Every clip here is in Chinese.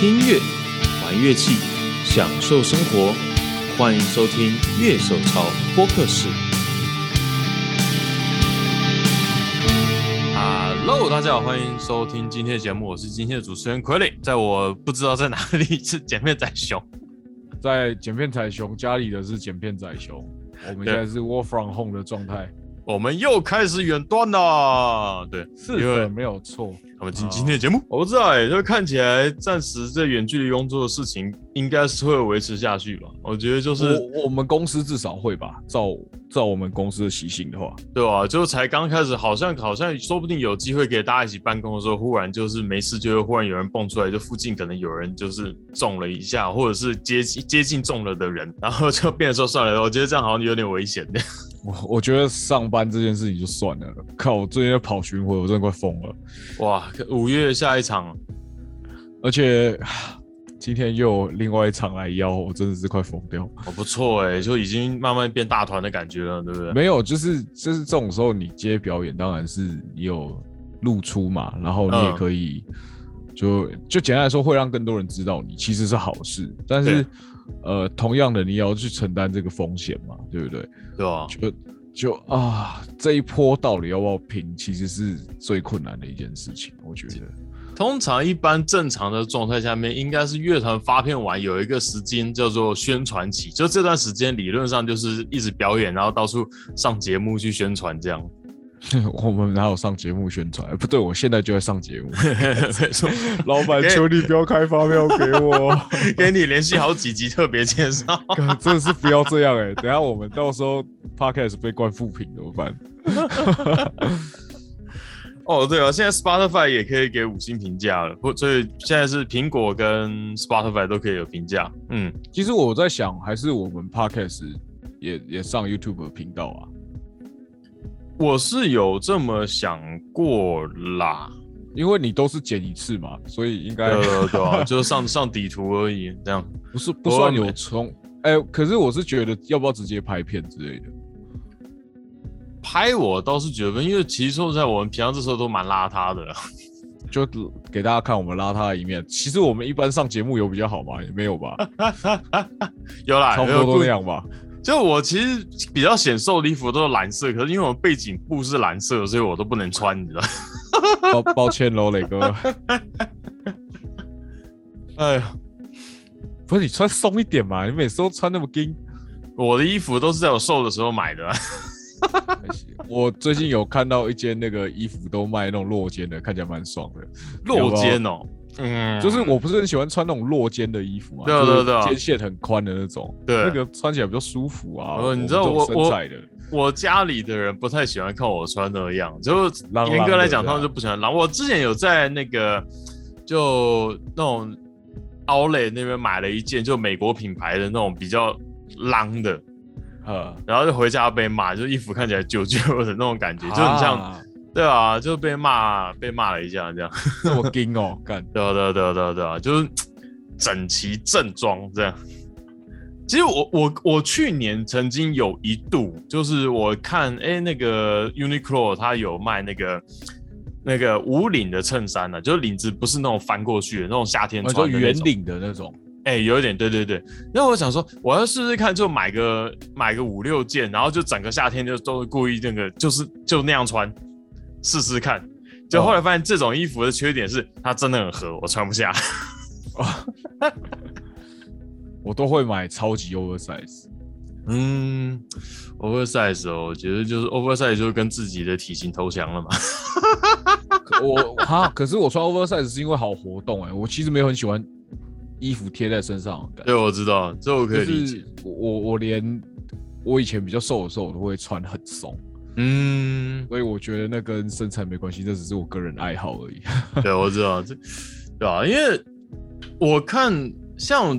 听音乐，玩乐器，享受生活。欢迎收听乐手潮播客室。Hello，大家好，欢迎收听今天的节目，我是今天的主持人傀儡，在我不知道在哪里是剪片仔熊，在剪片仔熊家里的是剪片仔熊，我们现在是 Work from Home 的状态。我们又开始远端了，对，是的，没有错。我们今今天的节目，我不知道哎，就看起来暂时这远距离工作的事情应该是会维持下去吧。我觉得就是我们公司至少会吧，照照我们公司的习性的话，对吧？就才刚开始，好像好像说不定有机会给大家一起办公的时候，忽然就是没事，就会忽然有人蹦出来，就附近可能有人就是中了一下，或者是接接近中了的人，然后就变说算了，我觉得这样好像有点危险的。我 我觉得上班这件事情就算了，靠！我最近在跑巡回，我真的快疯了。哇，五月下一场，而且 今天又有另外一场来邀，我真的是快疯掉。哦，不错哎，就已经慢慢变大团的感觉了，对不对？没有，就是就是这种时候你接表演，当然是你有露出嘛，然后你也可以就就简单来说，会让更多人知道你其实是好事，但是。呃，同样的，你也要去承担这个风险嘛，对不对？对啊，就就啊，这一波到底要不要拼，其实是最困难的一件事情，我觉得。通常一般正常的状态下面，应该是乐团发片完有一个时间叫做宣传期，就这段时间理论上就是一直表演，然后到处上节目去宣传这样。我们哪有上节目宣传？不对，我现在就在上节目。老板，求你不要开发票给我，给你联系好几集特别介绍。真的是不要这样哎！等下我们到时候 podcast 被灌负评怎么办？哦，对啊，现在 Spotify 也可以给五星评价了，不，所以现在是苹果跟 Spotify 都可以有评价。嗯，其实我在想，还是我们 podcast 也也上 YouTube 频道啊。我是有这么想过啦，因为你都是剪一次嘛，所以应该对啊，就上上底图而已，这样不是不算有冲哎，可是我是觉得要不要直接拍片之类的，拍我倒是觉得，因为其实说实在，我们平常这时候都蛮邋遢的，就给大家看我们邋遢的一面。其实我们一般上节目有比较好吗？也没有吧，有啦，差不多都那样吧。就我其实比较显瘦的衣服都是蓝色，可是因为我背景布是蓝色，所以我都不能穿，你知道？抱抱歉喽，磊哥。哎呀，不是你穿松一点嘛？你每次都穿那么紧。我的衣服都是在我瘦的时候买的。我最近有看到一件那个衣服都卖那种落肩的，看起来蛮爽的。落肩哦。嗯，就是我不是很喜欢穿那种落肩的衣服嘛，对对对，肩线很宽的那种，对，那个穿起来比较舒服啊。呃，你知道我我我家里的人不太喜欢看我穿那样，就严格来讲，他们就不喜欢狼。我之前有在那个就那种奥莱那边买了一件，就美国品牌的那种比较狼的，呃，然后就回家被骂，就衣服看起来旧旧的那种感觉，就很像。对啊，就被骂，被骂了一下，这样 这么硬哦，干，对啊，对啊，对啊，对啊，对啊，就是整齐正装这样。其实我我我去年曾经有一度，就是我看哎那个 Uniqlo 它有卖那个那个无领的衬衫呢，就是领子不是那种翻过去的那种夏天穿圆领的那种，哎，有一点，对对对。那我想说，我要试试看，就买个买个五六件，然后就整个夏天就都故意那个就是就那样穿。试试看，就后来发现这种衣服的缺点是它真的很合，我穿不下。我都会买超级 oversize。嗯，oversize 哦，我觉得就是 oversize 就是跟自己的体型投降了嘛。我哈，可是我穿 oversize 是因为好活动哎，我其实没有很喜欢衣服贴在身上。对，我知道，这我可以理解。我我连我以前比较瘦的时候，我都会穿很松。嗯，所以我觉得那跟身材没关系，这只是我个人爱好而已。对，我知道这，对吧？因为我看像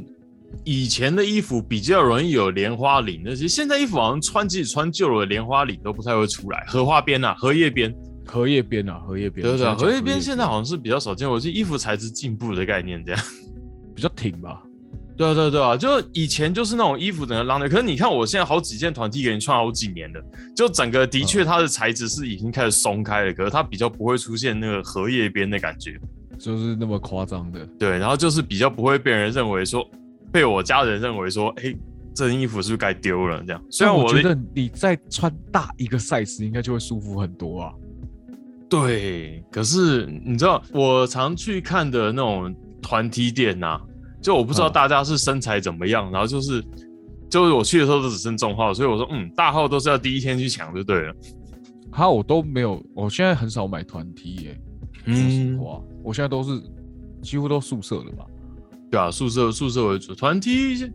以前的衣服比较容易有莲花领那些，现在衣服好像穿自己穿旧了，莲花领都不太会出来。荷花边啊，荷叶边，荷叶边啊，荷叶边，对对，荷叶边现在好像是比较少见。我是衣服材质进步的概念，这样比较挺吧。对啊，对啊，对啊，就以前就是那种衣服整个浪的，可是你看我现在好几件团体给你穿好几年了，就整个的确它的材质是已经开始松开了，可是它比较不会出现那个荷叶边的感觉。就是那么夸张的。对，然后就是比较不会被人认为说，被我家人认为说，哎，这件衣服是不是该丢了？这样。虽然我觉得你再穿大一个 size 应该就会舒服很多啊。对，可是你知道我常去看的那种团体店呐，就我不知道大家是身材怎么样，然后就是，就是我去的时候都只剩中号，所以我说，嗯，大号都是要第一天去抢就对了。哈，我都没有，我现在很少买团体耶。嗯实话，我现在都是几乎都宿舍的嘛。对啊，宿舍宿舍为主，团体。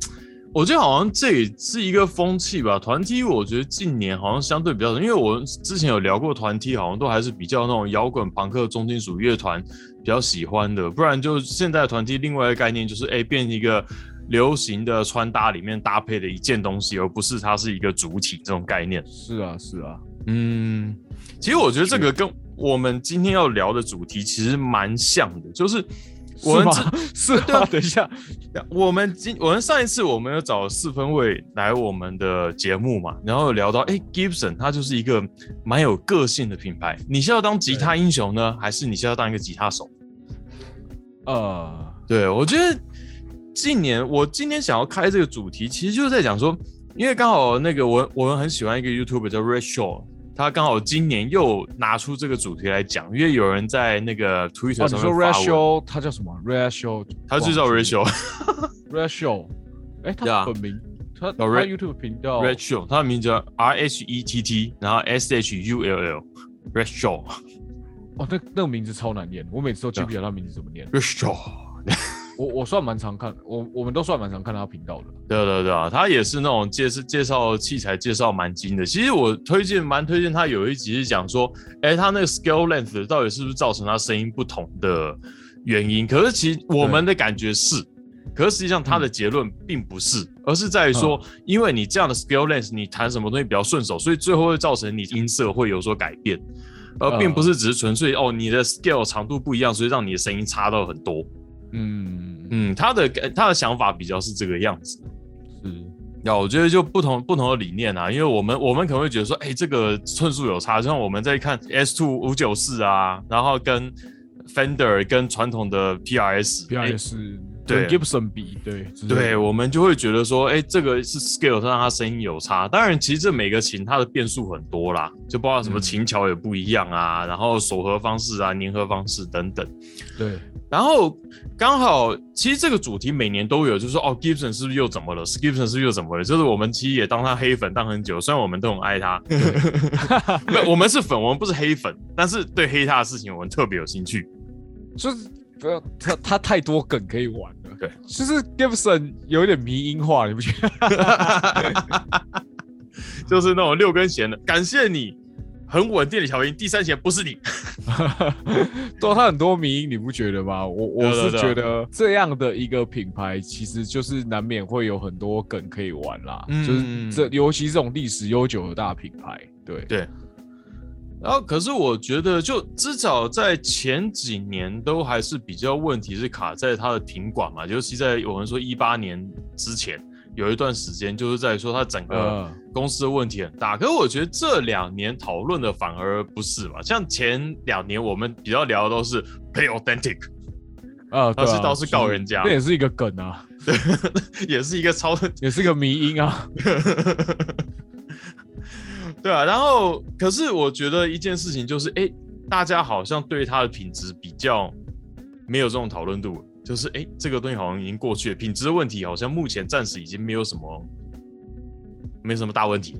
我觉得好像这也是一个风气吧。团体，我觉得近年好像相对比较少，因为我之前有聊过团体，好像都还是比较那种摇滚、朋克、重金属乐团比较喜欢的。不然就现在团体另外一个概念就是，哎，变一个流行的穿搭里面搭配的一件东西，而不是它是一个主体这种概念。是啊，是啊，嗯，其实我觉得这个跟我们今天要聊的主题其实蛮像的，就是。我们 是啊，等一下，我们今我们上一次我们有找四分卫来我们的节目嘛，然后聊到哎，Gibson 它就是一个蛮有个性的品牌。你是要当吉他英雄呢，还是你是要当一个吉他手？呃，对我觉得近年我今天想要开这个主题，其实就是在讲说，因为刚好那个我我们很喜欢一个 YouTube 叫 Red Shaw。他刚好今年又拿出这个主题来讲，因为有人在那个 Twitter 上面发 Ratio，他叫什么？Ratio，他就叫 Ratio，Ratio，哎，他本名，他他 YouTube 频道。Ratio，他的名字叫 R H E T T，然后 S H U L L，Ratio，哦，那那个名字超难念，我每次都记不起来他名字怎么念。Ratio。我我算蛮常看，我我们都算蛮常看他频道的。对对对啊，他也是那种介绍介绍器材介绍蛮精的。其实我推荐蛮推荐他有一集是讲说，哎，他那个 scale length 到底是不是造成他声音不同的原因？可是其实我们的感觉是，可是实际上他的结论并不是，而是在于说，因为你这样的 scale length，你弹什么东西比较顺手，所以最后会造成你音色会有所改变，而并不是只是纯粹哦你的 scale 长度不一样，所以让你的声音差到很多。嗯嗯，他的他的想法比较是这个样子，是，那我觉得就不同不同的理念啊，因为我们我们可能会觉得说，哎，这个寸数有差，就像我们在看 S Two 五九四啊，然后跟 Fender 跟传统的 PRS，PRS。对，Gibson 比对对，我们就会觉得说，哎，这个是 scale，它让它声音有差。当然，其实这每个琴它的变数很多啦，就包括什么琴桥也不一样啊，然后锁合方式啊、粘合方式等等。对，然后刚好，其实这个主题每年都有，就是说，哦，Gibson 是不是又怎么了？Gibson 是不是又怎么了？就是我们其实也当他黑粉当很久，虽然我们都很爱他，不，我们是粉，我们不是黑粉，但是对黑他的事情我们特别有兴趣，就是。不要他，他太多梗可以玩了。对，其实 Gibson 有一点迷音化，你不觉得？就是那种六根弦的，感谢你很稳定的调音，第三弦不是你。对，他很多迷音，你不觉得吗？我我是觉得这样的一个品牌，其实就是难免会有很多梗可以玩啦。就是这，尤其这种历史悠久的大品牌，对对。然后，可是我觉得，就至少在前几年都还是比较问题是卡在它的停管嘛，尤其在我们说一八年之前有一段时间，就是在说他整个公司的问题很大。可是我觉得这两年讨论的反而不是嘛，像前两年我们比较聊的都是 Pay Authentic，啊，倒是倒是告人家，这也是一个梗啊，也是一个超，也是个迷因啊。对啊，然后可是我觉得一件事情就是，哎，大家好像对他的品质比较没有这种讨论度，就是哎，这个东西好像已经过去了，品质的问题好像目前暂时已经没有什么，没什么大问题。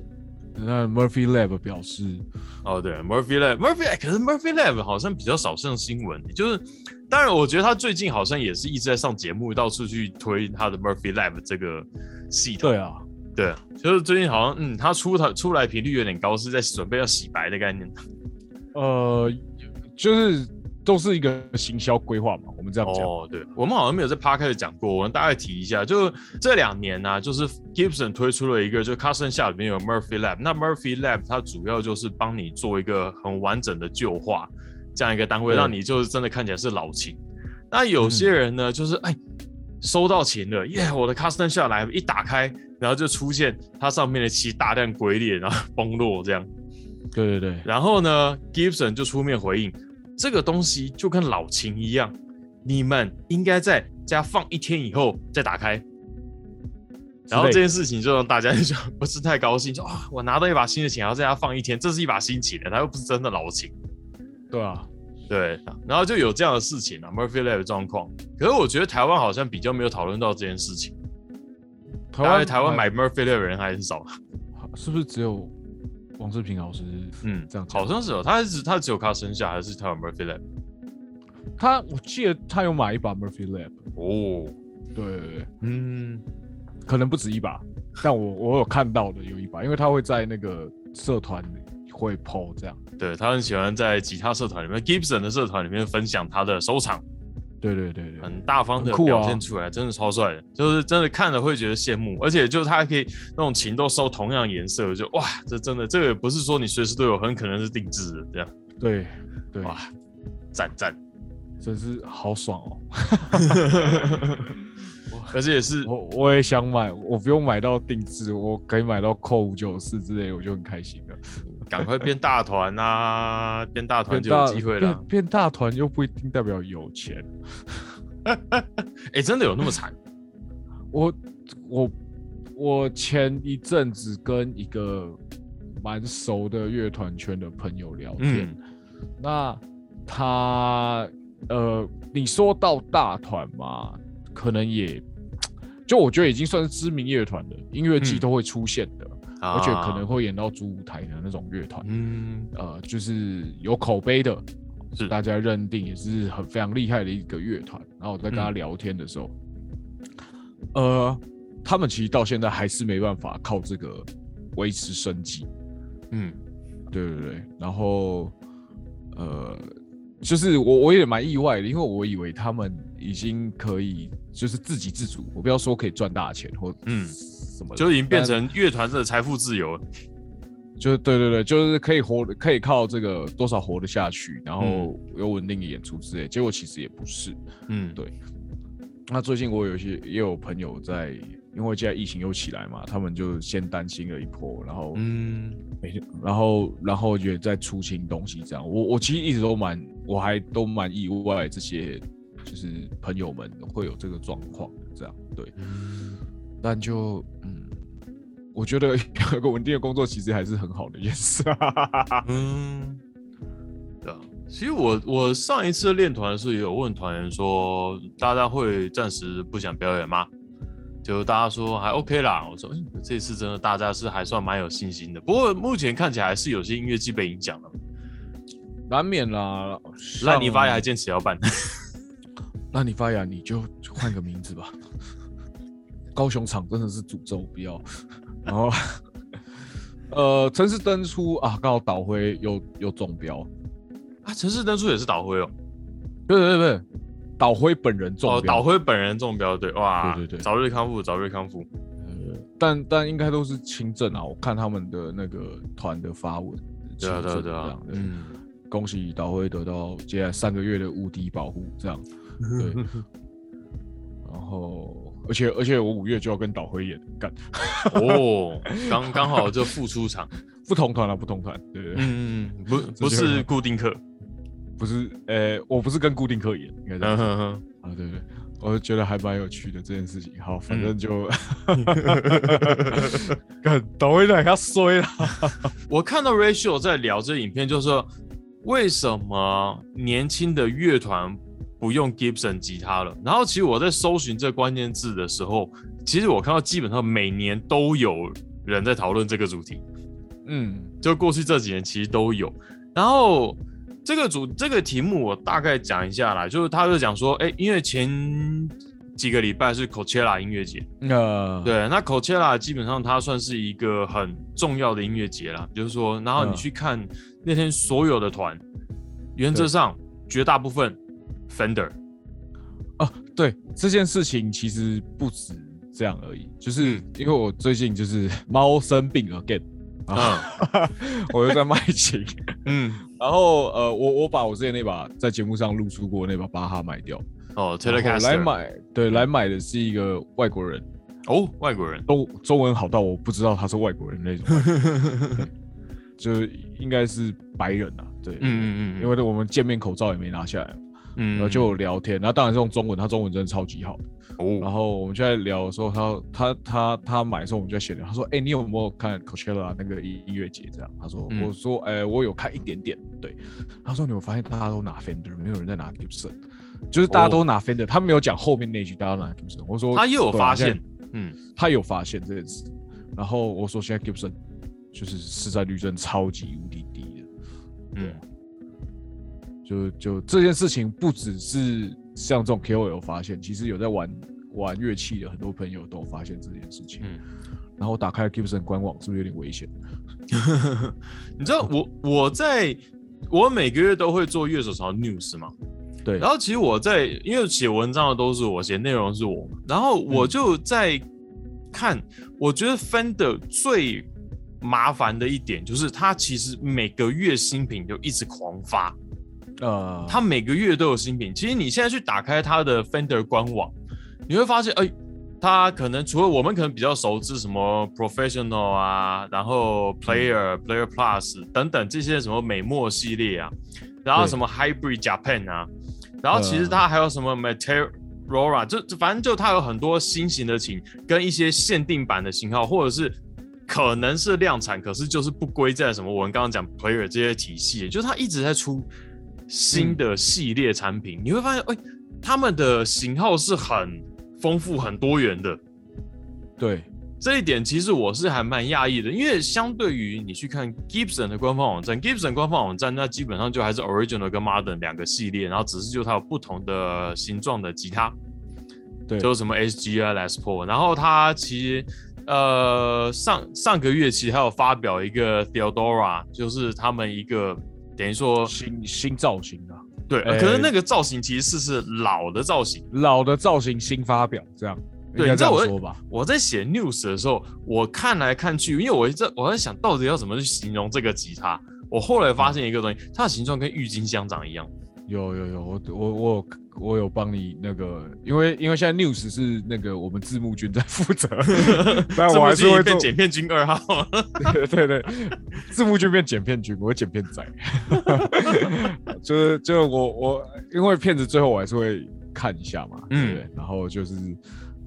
那 Murphy Lab 表示，哦，对，Murphy Lab，Murphy，可是 Murphy Lab 好像比较少上新闻，就是当然，我觉得他最近好像也是一直在上节目，到处去推他的 Murphy Lab 这个系统。对啊。对，就是最近好像，嗯，他出他出来频率有点高，是在准备要洗白的概念。呃，就是都是一个行销规划嘛，我们这样讲。哦，对，我们好像没有在趴开始讲过，我们大概提一下，就这两年呢，就是 Gibson 推出了一个，就 Custom 下里面有 Murphy Lab，那 Murphy Lab 它主要就是帮你做一个很完整的旧化这样一个单位，让你就是真的看起来是老琴。那有些人呢，就是哎。收到琴了，耶！我的 custom 下来一打开，然后就出现它上面的漆大量龟裂，然后崩落这样。对对对。然后呢，Gibson 就出面回应，这个东西就跟老琴一样，你们应该在家放一天以后再打开。然后这件事情就让大家就不是太高兴，就啊，我拿到一把新的琴，然后在家放一天，这是一把新琴的，它又不是真的老琴。对啊，对，然后就有这样的事情啊，Murphy Lab 的状况。可是我觉得台湾好像比较没有讨论到这件事情。台湾台湾买 Murphy Lab 的人还很少，是不是只有王志平老师？嗯，这样好像是哦，他是他只有靠生下，还是他有 Murphy Lab？他我记得他有买一把 Murphy Lab。哦，对，嗯。可能不止一把，但我我有看到的有一把，因为他会在那个社团会 PO 这样。对他很喜欢在吉他社团里面，Gibson 的社团里面分享他的收藏。对对对对，很大方的表现出来，真的超帅的，就是真的看了会觉得羡慕，而且就是他还可以那种琴都收同样颜色，就哇，这真的这个不是说你随时都有，很可能是定制的这样。对对，哇，赞赞，真是好爽哦。可是 也是我我也想买，我不用买到定制，我可以买到扣五九四之类，我就很开心了。赶快变大团啊！变大团就有机会了。变大团又不一定代表有钱。哎，真的有那么惨？我我我前一阵子跟一个蛮熟的乐团圈的朋友聊天，那他呃，你说到大团嘛，可能也。就我觉得已经算是知名乐团了音乐季都会出现的，而且可能会演到主舞台的那种乐团，嗯，呃，就是有口碑的，是大家认定也是很非常厉害的一个乐团。然后我在跟他聊天的时候，呃，他们其实到现在还是没办法靠这个维持生计，嗯，对对对，然后呃。就是我，我也蛮意外的，因为我以为他们已经可以就是自给自足，我不要说可以赚大钱或嗯什么，就已经变成乐团的财富自由，就对对对，就是可以活，可以靠这个多少活得下去，然后有稳定的演出之类。结果其实也不是，嗯，对。那最近我有一些也有朋友在。因为现在疫情又起来嘛，他们就先担心了一波，然后嗯，每天，然后然后也在出清东西，这样。我我其实一直都蛮，我还都蛮意外，这些就是朋友们会有这个状况，这样对。但就嗯，我觉得 有个稳定的工作其实还是很好的一件事。嗯，对啊。其实我我上一次练团的时候也有问团员说，大家会暂时不想表演吗？就大家说还 OK 啦，我说，哎，这次真的大家是还算蛮有信心的。不过目前看起来还是有些音乐季被影响了，难免啦。烂泥巴也还坚持要办，烂泥发芽你就换个名字吧。高雄场真的是诅咒，不要。然后，呃，城市登出啊，刚好导灰又又中标啊，城市登出也是导灰哦。对对对。导辉本人中标，导辉本人中标，对，哇，对对对，早日康复，早日康复。呃，但但应该都是轻症啊，我看他们的那个团的发文，对啊对啊对啊，嗯，恭喜导辉得到接下来三个月的无敌保护，这样，对。然后，而且而且我五月就要跟导辉演干，哦，刚刚好就复出场，不同团了，不同团，对对，嗯，不 不是固定课。不是，呃，我不是跟固定客演，应该这样。啊，对对，我觉得还蛮有趣的这件事情。好，反正就，看导演在他衰了。我看到 Rachel 在聊这影片，就是说为什么年轻的乐团不用 Gibson 吉他了？然后其实我在搜寻这关键字的时候，其实我看到基本上每年都有人在讨论这个主题。嗯，就过去这几年其实都有，然后。这个主这个题目我大概讲一下啦，就是他就讲说，哎，因为前几个礼拜是 Coachella 音乐节，呃，对，那 Coachella 基本上它算是一个很重要的音乐节啦，就是说，然后你去看那天所有的团，原则上绝大部分 Fender，哦，对，这件事情其实不止这样而已，就是因为我最近就是 猫生病 again。啊，我又在卖琴，嗯，然后呃，我我把我之前那把在节目上露出过那把巴哈卖掉，哦，Telecaster。来买，对，来买的是一个外国人，哦，外国人，中中文好到我不知道他是外国人那种，就应该是白人啊，对，嗯嗯嗯，因为我们见面口罩也没拿下来，然后就聊天，然后当然是用中文，他中文真的超级好。哦，然后我们就在聊的时候，他他他他买的时候，我们就在闲聊。他说：“哎，你有没有看 Coachella 那个音乐节？”这样，他说：“我说，哎，我有看一点点。”对，他说：“你有发现大家都拿 Fender，没有人在拿 Gibson，就是大家都拿 Fender。”他没有讲后面那句大家拿 Gibson。我说：“他又有发现，嗯，他有发现这件事。”然后我说：“现在 Gibson 就是市占率真超级无敌低的。”嗯，就就这件事情不只是。像这种 KOL 发现，其实有在玩玩乐器的很多朋友都发现这件事情。嗯，然后打开 Gibson 官网，是不是有点危险？你知道我我在我每个月都会做乐手潮 news 吗？对。然后其实我在因为写文章的都是我写，内容是我，然后我就在看，我觉得 Fender 最麻烦的一点就是它其实每个月新品就一直狂发。呃，他每个月都有新品。其实你现在去打开他的 Fender 官网，你会发现，哎，他可能除了我们可能比较熟知什么 Professional 啊，然后 Player、Player Plus 等等这些什么美墨系列啊，然后什么 Hybrid Japan 啊，然后其实他还有什么 Meteora，就反正就他有很多新型的琴跟一些限定版的型号，或者是可能是量产，可是就是不归在什么我们刚刚讲 Player 这些体系，就是他一直在出。新的系列产品，你会发现，哎，他们的型号是很丰富、很多元的。对这一点，其实我是还蛮讶异的，因为相对于你去看 Gibson 的官方网站，Gibson 官方网站那基本上就还是 Original 跟 Modern 两个系列，然后只是就它有不同的形状的吉他，对，就是什么 SG 啊、Les Paul，然后它其实呃上上个月其实还有发表一个 Theodora，就是他们一个。等于说新新造型啊，对，可是那个造型其实是是老的造型，老的造型新发表这样，对，你知道我说吧？我在写 news 的时候，我看来看去，因为我在我在想到底要怎么去形容这个吉他，我后来发现一个东西，它的形状跟郁金香长一样。有有有，我我我我有帮你那个，因为因为现在 news 是那个我们字幕君在负责，但我还是会变剪片君二号。对对对，字幕君变剪片君，我剪片仔。就是就我我因为片子最后我还是会看一下嘛，嗯，然后就是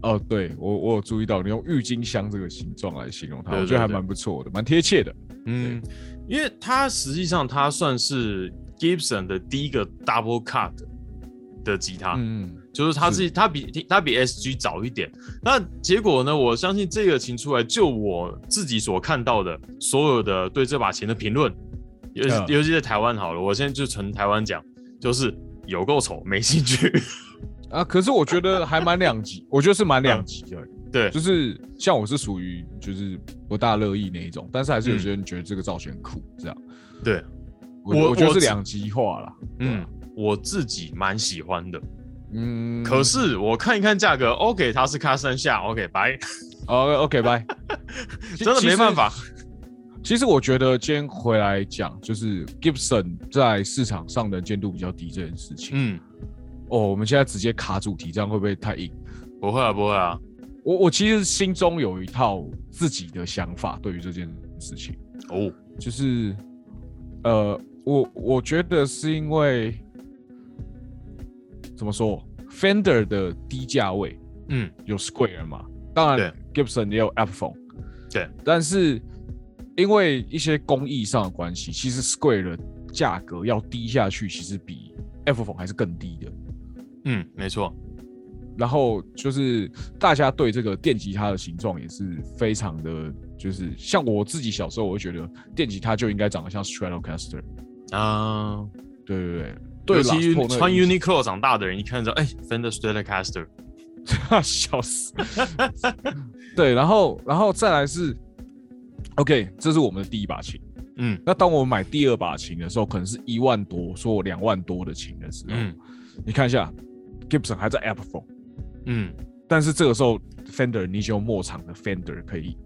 哦，对我我有注意到你用郁金香这个形状来形容它，我觉得还蛮不错的，蛮贴切的。嗯，因为它实际上它算是。Gibson 的第一个 Double Cut 的吉他，嗯，就是它是它比它比 SG 早一点。那结果呢？我相信这个琴出来，就我自己所看到的所有的对这把琴的评论，尤尤其在台湾好了，我现在就从台湾讲，就是有够丑，没兴趣啊。可是我觉得还蛮两极，我觉得是蛮两极的。对，就是像我是属于就是不大乐意那一种，但是还是有些人觉得这个造型酷，这样。对。我我觉得是两极化了，嗯，我自己蛮喜欢的，嗯，可是我看一看价格，OK，它是卡三下，OK，拜，哦，OK，拜，真的没办法。其实我觉得今天回来讲，就是 Gibson 在市场上的见度比较低这件事情，嗯，哦，我们现在直接卡主题，这样会不会太硬？不会啊，不会啊，我我其实心中有一套自己的想法，对于这件事情，哦，就是呃。我我觉得是因为怎么说，Fender 的低价位，嗯，有 Square 嘛，当然 Gibson 也有 Epiphone，对，但是因为一些工艺上的关系，其实 Square 的价格要低下去，其实比 Epiphone 还是更低的，嗯，没错。然后就是大家对这个电吉他的形状也是非常的，就是像我自己小时候，我会觉得电吉他就应该长得像 Stratocaster。啊，对对对，对其穿 Uniqlo 长大的人，一看就哎，Fender Stratocaster，笑死。对，然后然后再来是，OK，这是我们的第一把琴。嗯，那当我们买第二把琴的时候，可能是一万多，说两万多的琴的时候，嗯，你看一下，Gibson 还在 Apple Phone，嗯，但是这个时候 Fender 你就末场的 Fender 可以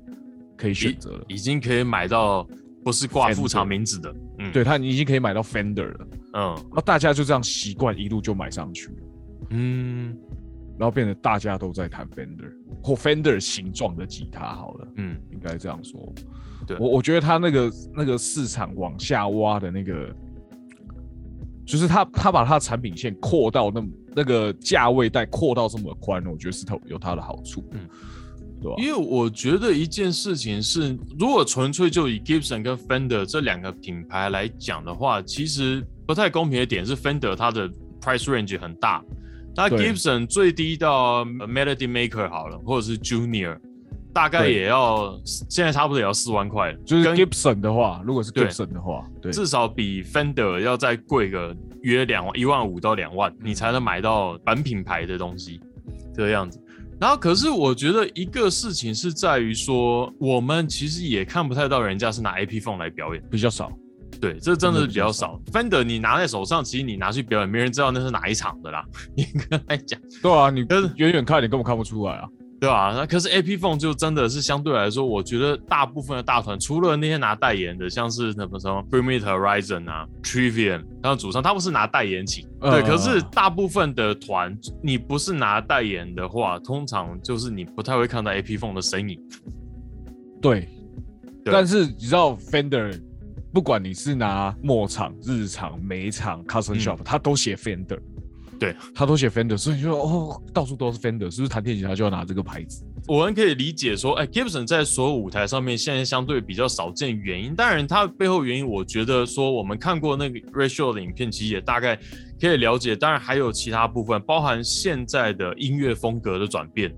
可以选择了，已经可以买到。不是挂副厂名字的，嗯，对他已经可以买到 Fender 了，嗯，那大家就这样习惯一路就买上去了，嗯，然后变得大家都在弹 Fender 或 Fender 形状的吉他，好了，嗯，应该这样说，对。我我觉得他那个那个市场往下挖的那个就是他他把他的产品线扩到那那个价位带扩到这么宽，我觉得是他有他的好处，嗯，对吧？因为我觉得一件事情是，如果纯粹就以 Gibson 跟 Fender 这两个品牌来讲的话，其实不太公平的点是 Fender 它的 price range 很大，那 Gibson 最低到 Melody Maker 好了，或者是 Junior。大概也要现在差不多也要四万块，就是 Gibson 的话，如果是 Gibson 的话，对，至少比 Fender 要再贵个约两万一万五到两万，你才能买到本品牌的东西，这个样子。然后，可是我觉得一个事情是在于说，我们其实也看不太到人家是拿 AP Phone 来表演，比较少。对，这真的是比较少。Fender 你拿在手上，其实你拿去表演，没人知道那是哪一场的啦。严格来讲，对啊，你跟远远看，你根本看不出来啊。对啊，那可是 A P Phone 就真的是相对来说，我觉得大部分的大团，除了那些拿代言的，像是什么什么 p r e m i t Horizon 啊，Trivium，然后主唱他们是拿代言请。对，可是大部分的团，你不是拿代言的话，通常就是你不太会看到 A P Phone 的身影。对，但是你知道 Fender，不管你是拿末场、日常、每场 Custom Shop，他都写 Fender。对他都写 Fender，所以就哦，到处都是 Fender，是不是弹电吉他就要拿这个牌子？我们可以理解说，哎，Gibson 在所有舞台上面现在相对比较少见，原因当然它背后原因，我觉得说我们看过那个 Ratio 的影片，其实也大概可以了解。当然还有其他部分，包含现在的音乐风格的转变。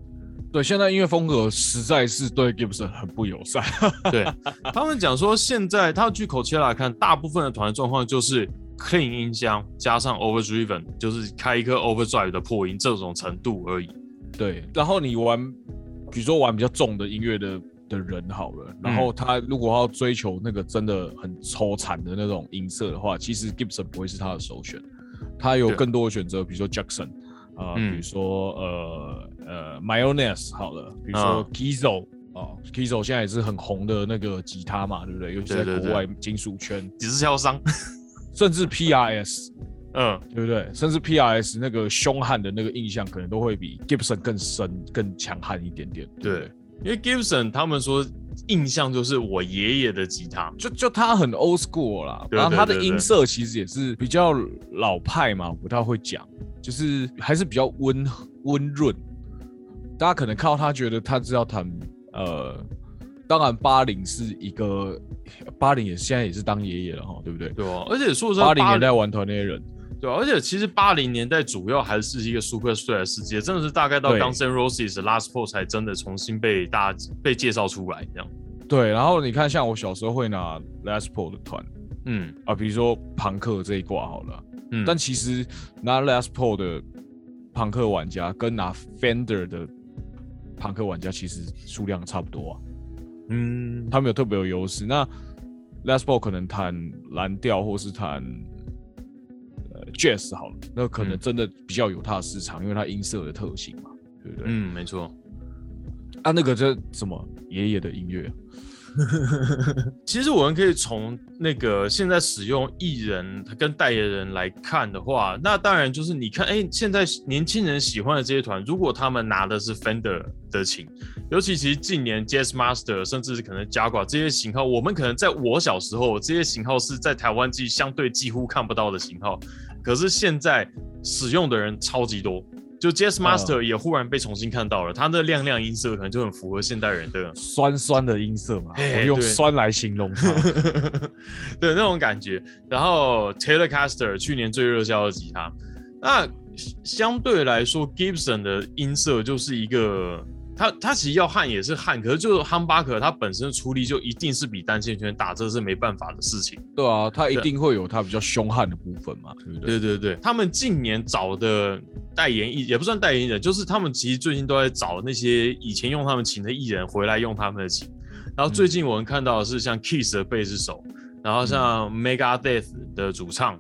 对，现在音乐风格实在是对 Gibson 很不友善。对他们讲说，现在他据口切来看，大部分的团状况就是。Clean 音箱加上 overdriven，就是开一颗 overdrive 的破音这种程度而已。对，然后你玩，比如说玩比较重的音乐的的人好了，然后他如果要追求那个真的很抽惨的那种音色的话，其实 Gibson 不会是他的首选，他有更多的选择，比如说 Jackson 啊，比如说呃呃 Mayonnaise 好了，比如说 Gizo 啊，Gizo 现在也是很红的那个吉他嘛，对不对？尤其在国外金属圈，只是销商。甚至 PRS，嗯，对不对？甚至 PRS 那个凶悍的那个印象，可能都会比 Gibson 更深、更强悍一点点。对，因为 Gibson 他们说印象就是我爷爷的吉他，就就他很 old school 啦，然后他的音色其实也是比较老派嘛，不太会讲，就是还是比较温温润。大家可能看到他，觉得他知道弹呃。当然，八零是一个八零也现在也是当爷爷了哈，对不对？对啊，而且说实话，八零年代玩团那些人，对啊，而且其实八零年代主要还是一个 Super s t r 的世界，真的是大概到 Guns N' Roses Last Four 才真的重新被大家被介绍出来这样。对，然后你看，像我小时候会拿 Last Four 的团，嗯啊，比如说朋克这一挂好了，嗯，但其实拿 Last Four 的朋克玩家跟拿 Fender 的朋克玩家其实数量差不多啊。嗯，他们有特别有优势。那 Last Ball 可能弹蓝调，或是弹呃 Jazz 好了，那可能真的比较有它的市场，因为它音色的特性嘛，对不对？嗯，没错。啊，那个这什么爷爷的音乐。其实我们可以从那个现在使用艺人跟代言人来看的话，那当然就是你看，哎，现在年轻人喜欢的这些团，如果他们拿的是 Fender 的琴，尤其其实近年 Jazz Master，甚至是可能加挂这些型号，我们可能在我小时候，这些型号是在台湾机相对几乎看不到的型号，可是现在使用的人超级多。就 Jazz Master 也忽然被重新看到了，它的亮亮音色可能就很符合现代人的酸酸的音色嘛，我用酸来形容它，对那种感觉。然后 Taylor Caster 去年最热销的吉他，那相对来说 Gibson 的音色就是一个。他他其实要焊也是焊，可是就是汉巴克他本身出力就一定是比单线圈打，这是没办法的事情。对啊，他一定会有他比较凶悍的部分嘛，对不对？对对对，他们近年找的代言艺也不算代言人，就是他们其实最近都在找那些以前用他们琴的艺人回来用他们的琴。然后最近我们看到的是像 Kiss 的贝斯手，然后像 Megadeth 的主唱，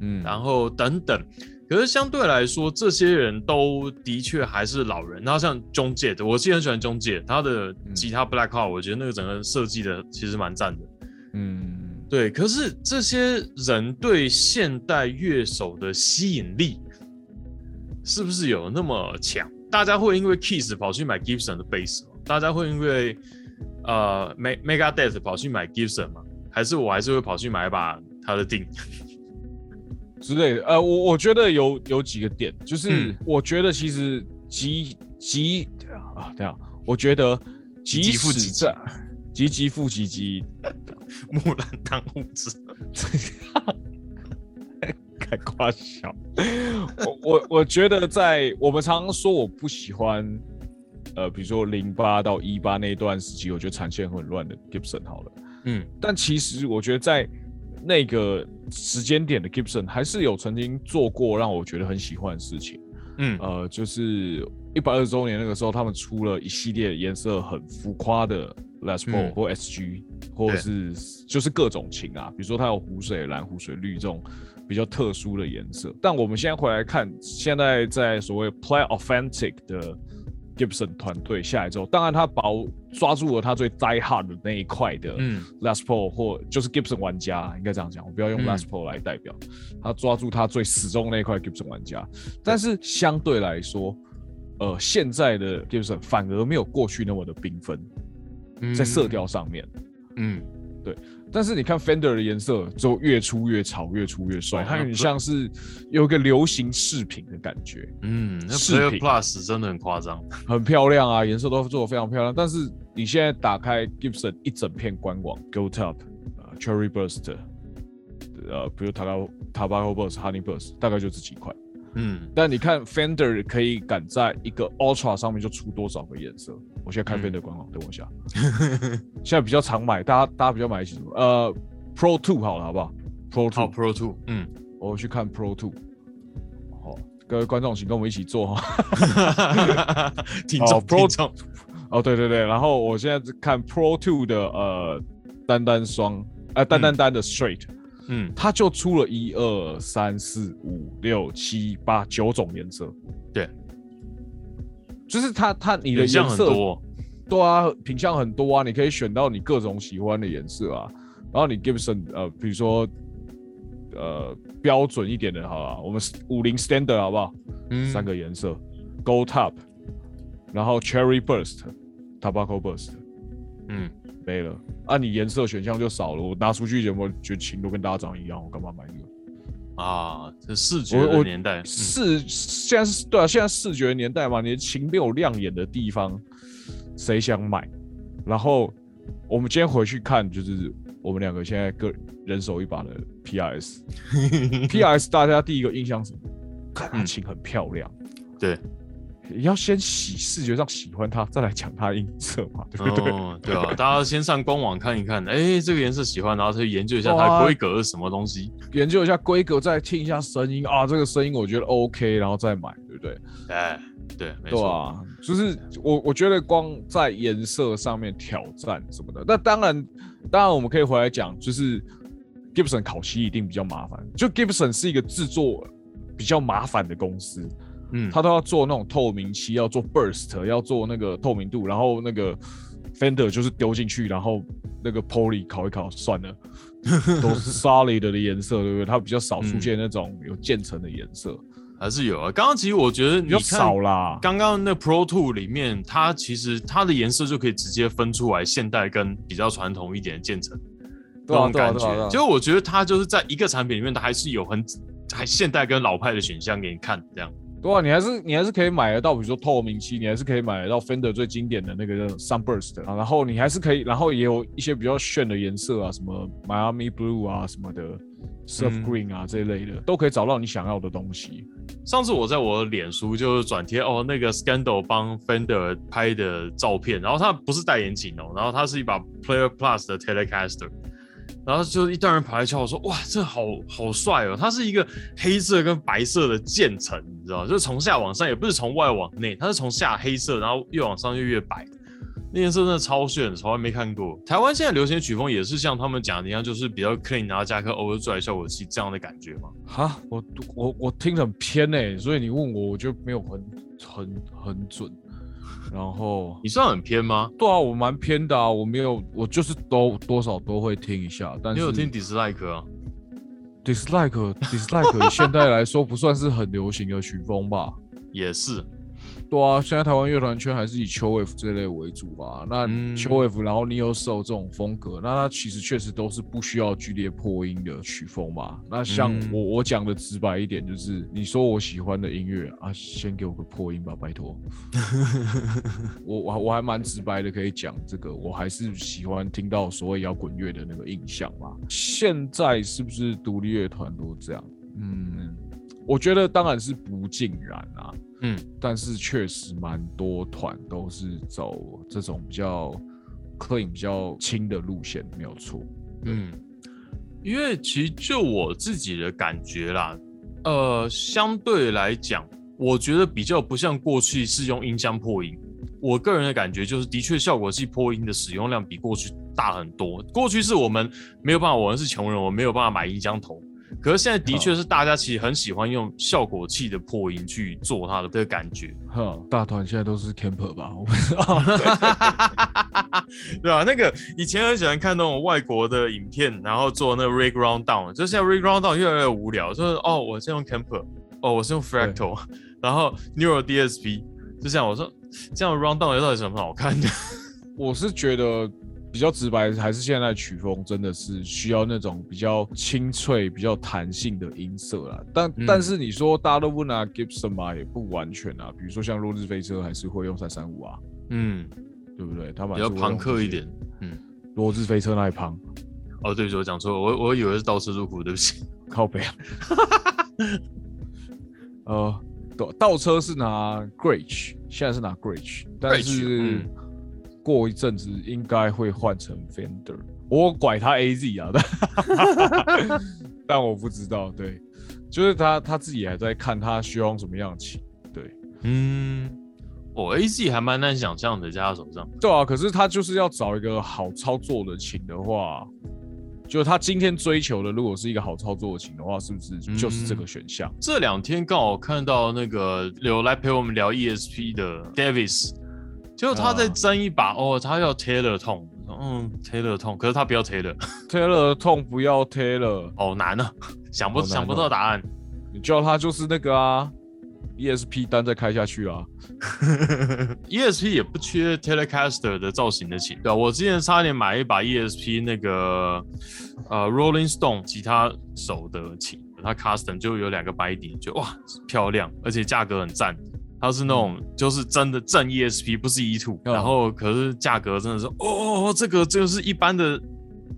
嗯，然后等等。可是相对来说，这些人都的确还是老人。然后像中介的，我其实很喜欢中介，他的吉他 Black Hole，我觉得那个整个设计的其实蛮赞的。嗯，对。可是这些人对现代乐手的吸引力是不是有那么强？大家会因为 Kiss 跑去买 Gibson 的 Bass 吗？大家会因为呃 Megadeth 跑去买 Gibson 吗？还是我还是会跑去买一把他的定？之类的。呃，我我觉得有有几个点，就是我觉得其实吉吉啊，这样，我觉得即使在吉吉复吉吉，木兰当户织，开夸笑。我我我觉得在我们常常说我不喜欢，呃，比如说零八到一八那一段时期，我觉得产线很乱的 Gibson 好了。嗯，但其实我觉得在那个时间点的 Gibson 还是有曾经做过让我觉得很喜欢的事情。嗯，呃，就是一百二十周年那个时候，他们出了一系列颜色很浮夸的 Les Paul 或 SG，或者是就是各种琴啊，比如说它有湖水蓝、湖水绿这种比较特殊的颜色。但我们现在回来看，现在在所谓 Play Authentic 的。Gibson 团队下来之后，当然他保抓住了他最 die hard 的那一块的，嗯，Les Paul 或就是 Gibson 玩家，应该这样讲，我不要用 Les Paul 来代表，他抓住他最始终那一块 Gibson 玩家。但是相对来说，呃，现在的 Gibson 反而没有过去那么的缤纷，在色调上面，嗯，对。但是你看 Fender 的颜色，就越出越潮，越出越帅，它有点像是有一个流行饰品的感觉。嗯，那 Player Plus 真的很夸张，很漂亮啊，颜色都做的非常漂亮。但是你现在打开 Gibson 一整片官网，Go Top，呃，Cherry Burst，呃，比如 Tobacco Burst、Honey Burst，大概就这几块。嗯，但你看 Fender 可以赶在一个 Ultra 上面就出多少个颜色？我现在开 Fender 官网，等我一下。现在比较常买，大家大家比较买什么？呃，Pro Two 好了，好不好？Pro Two Pro Two，嗯，我去看 Pro Two。好，各位观众请跟我们一起做哈。挺重，Pro 重。哦，对对对，然后我现在看 Pro Two 的呃单单双，呃单单单的 Straight。嗯，它就出了一二三四五六七八九种颜色，对，就是它它你的颜色对啊，品相很多啊，你可以选到你各种喜欢的颜色啊。然后你 Gibson 呃，比如说呃标准一点的，好了，我们五零 Standard 好不好？嗯，三个颜色，Gold Top，然后 Cherry Burst，Tobacco Burst，嗯。没了啊！你颜色选项就少了。我拿出去有没有觉得琴都跟大家长一样？我干嘛买这个啊？这视觉的年代，视现在是对啊，现在视觉年代嘛，你的琴没有亮眼的地方，谁想买？然后我们今天回去看，就是我们两个现在各人手一把的 PRS，PRS 大家第一个印象是，看琴很漂亮，对。要先喜视觉上喜欢它，再来讲它音色嘛，对不对？对啊，大家先上官网看一看，哎，这个颜色喜欢，然后去研究一下它规格是什么东西，研究一下规格，再听一下声音啊，这个声音我觉得 OK，然后再买，对不对？哎，对，没错啊，就是我我觉得光在颜色上面挑战什么的，那当然，当然我们可以回来讲，就是 Gibson 烤漆一定比较麻烦，就 Gibson 是一个制作比较麻烦的公司。嗯，他都要做那种透明漆，要做 burst，要做那个透明度，然后那个 fender 就是丢进去，然后那个 poly 烤一烤算了，都是 solid 的颜色，对不对？它比较少出现那种有渐层的颜色，还是有啊。刚刚其实我觉得比较少啦。刚刚那 pro two 里面，它其实它的颜色就可以直接分出来现代跟比较传统一点的渐层，这种感觉。就我觉得它就是在一个产品里面，它还是有很还现代跟老派的选项给你看，这样。对啊，你还是你还是可以买得到，比如说透明漆，你还是可以买得到 Fender 最经典的那个 Sunburst 啊，然后你还是可以，然后也有一些比较炫的颜色啊，什么 Miami Blue 啊什么的，Surf Green 啊这一类的，都可以找到你想要的东西。上次我在我的脸书就是转贴哦，那个 Scandal 帮 Fender 拍的照片，然后它不是戴眼镜哦，然后它是一把 Player Plus 的 Telecaster。然后就一堆人跑来敲我说：“哇，这好好帅哦！它是一个黑色跟白色的渐层，你知道就是从下往上，也不是从外往内，它是从下黑色，然后越往上越越白。那颜色真的超炫，从来没看过。台湾现在流行曲风也是像他们讲的一样，就是比较 clean，然后加颗 overdrive 效果器这样的感觉吗？哈，我我我听很偏诶，所以你问我，我就没有很很很准。”然后你算很偏吗？对啊，我蛮偏的啊，我没有，我就是都多少都会听一下。但是你有听 dislike 啊？dislike dislike 以现在来说不算是很流行的曲风吧？也是，对啊，现在台湾乐团圈还是以秋 F 这类为主吧。那秋 F，然后 Neo Soul 这种风格，那它其实确实都是不需要剧烈破音的曲风嘛。那像我我讲的直白一点，就是你说我喜欢的音乐啊，先给我个破音吧，拜托。我我我还蛮直白的，可以讲这个，我还是喜欢听到所谓摇滚乐的那个印象嘛。现在是不是独立乐团都这样？嗯，我觉得当然是不尽然啊。嗯，但是确实蛮多团都是走这种比较 clean、比较轻的路线，没有错。嗯，因为其实就我自己的感觉啦，呃，相对来讲，我觉得比较不像过去是用音箱破音。我个人的感觉就是，的确效果器破音的使用量比过去大很多。过去是我们没有办法，我们是穷人，我们没有办法买音箱头。可是现在的确是大家其实很喜欢用效果器的破音去做它的这个感觉。哈，大团现在都是 camper 吧？我不知道。对啊，那个以前很喜欢看那种外国的影片，然后做那个 rig round down，就现在 rig round down 越来越无聊。就是哦，我是用 camper，哦，我是用 fractal，然后 neural DSP，就这样。我说这样 rundown 到底什么好看的？我是觉得。比较直白，还是现在曲风真的是需要那种比较清脆、比较弹性的音色啦。但但是你说大家都不拿 Gibson 嘛，也不完全啊。比如说像《落日飞车》，还是会用三三五啊。嗯，对不对？他们比较朋克一点。嗯，《落日飞车》那一旁。哦，对不起，我讲错了，我我以为是倒车入库，对不起，靠背。呃，倒倒车是拿 Gretsch，现在是拿 Gretsch，但是。过一阵子应该会换成 Fender，我拐他 AZ 啊，但 但我不知道，对，就是他他自己还在看他需要用什么样的琴，对，嗯，我 AZ 还蛮难想象的在他手上，对啊，可是他就是要找一个好操作的琴的话，就他今天追求的，如果是一个好操作的琴的话，是不是就是这个选项？这两天刚好看到那个有来陪我们聊 ESP 的 Davis。就他在争一把哦，他要 Taylor 痛，嗯，Taylor 痛，可是他不要 Taylor，Taylor 痛不要 Taylor，好难啊，想不想不到答案，你叫他就是那个啊，ESP 单再开下去啊，ESP 也不缺 Telecaster 的造型的琴，对啊，我之前差点买一把 ESP 那个呃 Rolling Stone 吉他手的琴，它 Custom 就有两个白底，就哇漂亮，而且价格很赞。它是那种，就是真的正 ESP，不是 E two，然后可是价格真的是，哦，这个就是一般的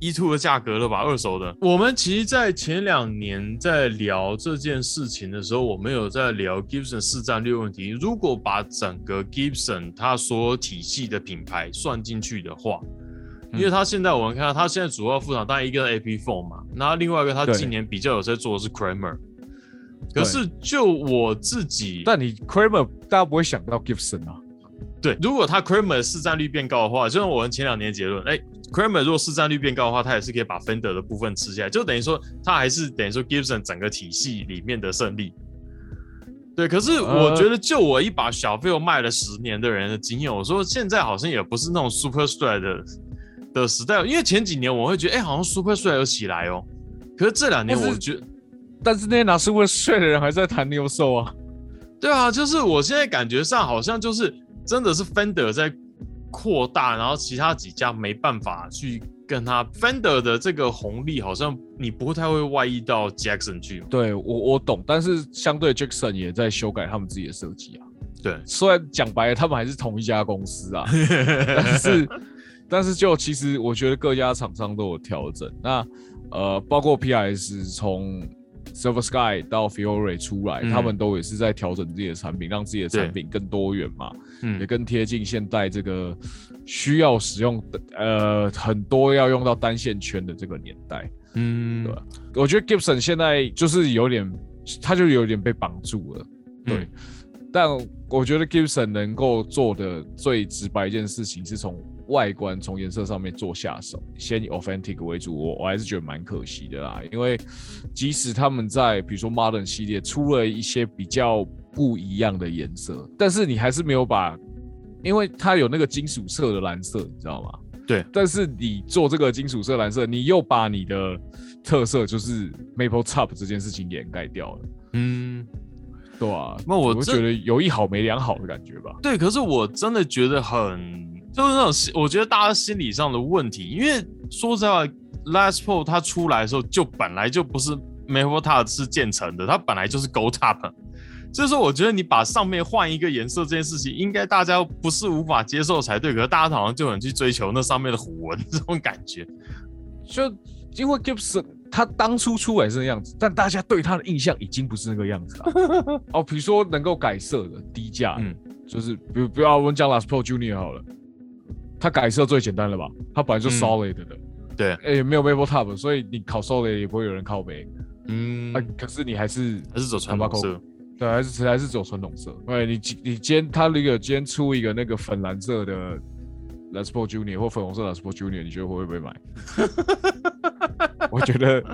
E two 的价格了吧？二手的。我们其实，在前两年在聊这件事情的时候，我们有在聊 Gibson 市占率问题。如果把整个 Gibson 它所有体系的品牌算进去的话，因为它现在我们看到它现在主要副厂，当然一个 AP Four 嘛，那另外一个它近年比较有在做的是 Kramer。可是就我自己，但你 Kramer 大家不会想到 Gibson 啊？对，如果他 Kramer 市占率变高的话，就像我们前两年结论，哎，Kramer 如果市占率变高的话，他也是可以把 Fender 的部分吃下来，就等于说他还是等于说 Gibson 整个体系里面的胜利。对，可是我觉得就我一把小费卖了十年的人的经验，我说现在好像也不是那种 Super Stride 的的时代，因为前几年我会觉得，哎，好像 Super Stride 有起来哦，可是这两年我觉得。但是那些拿是会睡的人还在谈牛兽啊？对啊，就是我现在感觉上好像就是真的是 Fender 在扩大，然后其他几家没办法去跟他 Fender 的这个红利，好像你不太会外溢到 Jackson 去。对我我懂，但是相对 Jackson 也在修改他们自己的设计啊。对，虽然讲白了，他们还是同一家公司啊，但是 但是就其实我觉得各家厂商都有调整。那呃，包括 PIS 从 Silver Sky 到 Fiore 出来，他们都也是在调整自己的产品，让自己的产品更多元嘛，也更贴近现代这个需要使用的呃很多要用到单线圈的这个年代。嗯，对吧？我觉得 Gibson 现在就是有点，他就有点被绑住了。对，但我觉得 Gibson 能够做的最直白一件事情是从。外观从颜色上面做下手，先以 authentic 为主，我我还是觉得蛮可惜的啦。因为即使他们在比如说 modern 系列出了一些比较不一样的颜色，但是你还是没有把，因为它有那个金属色的蓝色，你知道吗？对。但是你做这个金属色蓝色，你又把你的特色就是 maple top 这件事情掩盖掉了。嗯。对啊，那我觉得有一好没两好的感觉吧。对，可是我真的觉得很，就是那种，我觉得大家心理上的问题，因为说实话，Last Pro 它出来的时候就本来就不是 Maple Top 是建成的，它本来就是 Gold Top。就是说，我觉得你把上面换一个颜色这件事情，应该大家不是无法接受才对。可是大家好像就很去追求那上面的虎纹这种感觉。就因为 Gibson 他当初出来是那样子，但大家对他的印象已经不是那个样子了。哦，比如说能够改色的低价，嗯，就是比如不要问讲 Last Pro Junior 好了，他改色最简单了吧？它本来就 Solid 的，对，哎，没有 Maple Top，所以你考 Solid 也不会有人靠背。嗯，啊，可是你还是还是走传统色。对，还是还是走传统色。对，你你今天他那个今天出一个那个粉蓝色的 Les Paul Junior 或粉红色 Les Paul Junior，你觉得会不会买？我觉得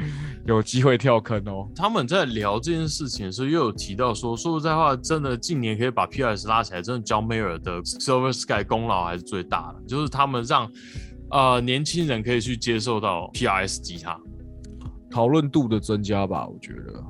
有机会跳坑哦。他们在聊这件事情的时候，又有提到说，说实在话，真的近年可以把 PRS 拉起来，真的 John Mayer 的 Silver Sky 功劳还是最大的，就是他们让呃年轻人可以去接受到 PRS 吉他，讨论度的增加吧，我觉得。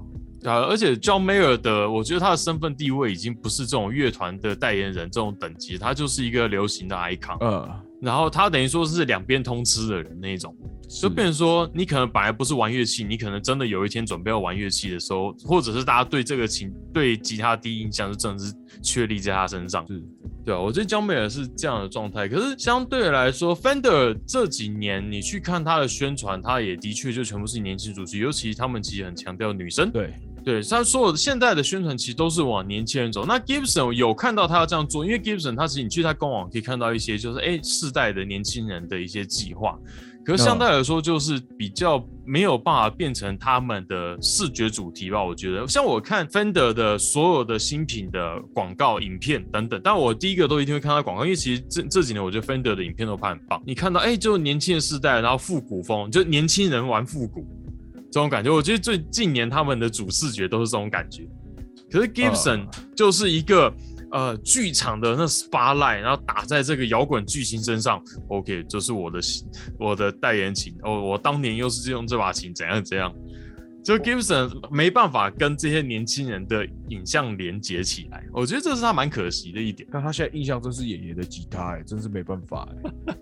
啊，而且 John Mayer 的，我觉得他的身份地位已经不是这种乐团的代言人这种等级，他就是一个流行的 icon。嗯，然后他等于说是两边通吃的人那一种，就变成说你可能本来不是玩乐器，你可能真的有一天准备要玩乐器的时候，或者是大家对这个琴对吉他第一印象是真的是确立在他身上。是，对啊，我觉得 John Mayer 是这样的状态。可是相对来说，Fender 这几年你去看他的宣传，他也的确就全部是年轻主持，尤其他们其实很强调女生。对。对，他所有的现在的宣传其实都是往年轻人走。那 Gibson 有看到他要这样做，因为 Gibson 他其实你去他官网可以看到一些就是哎世代的年轻人的一些计划，可是相对来说就是比较没有办法变成他们的视觉主题吧。我觉得像我看 Fender 的所有的新品的广告影片等等，但我第一个都一定会看到广告，因为其实这这几年我觉得 Fender 的影片都拍很棒。你看到哎，就年轻的世代，然后复古风，就年轻人玩复古。这种感觉，我觉得最近年他们的主视觉都是这种感觉。可是 Gibson 就是一个呃剧场的那 spotlight，然后打在这个摇滚巨星身上。OK，这是我的我的代言琴哦，我当年又是用这把琴怎样怎样。就 Gibson 没办法跟这些年轻人的影像连接起来，我觉得这是他蛮可惜的一点。但他现在印象真是爷爷的吉他，哎，真是没办法哎。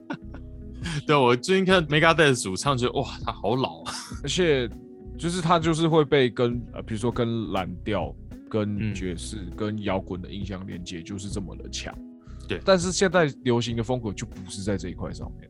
对我最近看 Megadeth 主唱，觉得哇，他好老啊，而且。就是他就是会被跟呃，比如说跟蓝调、跟爵士、跟摇滚的印象连接，就是这么的强。对，但是现在流行的风格就不是在这一块上面。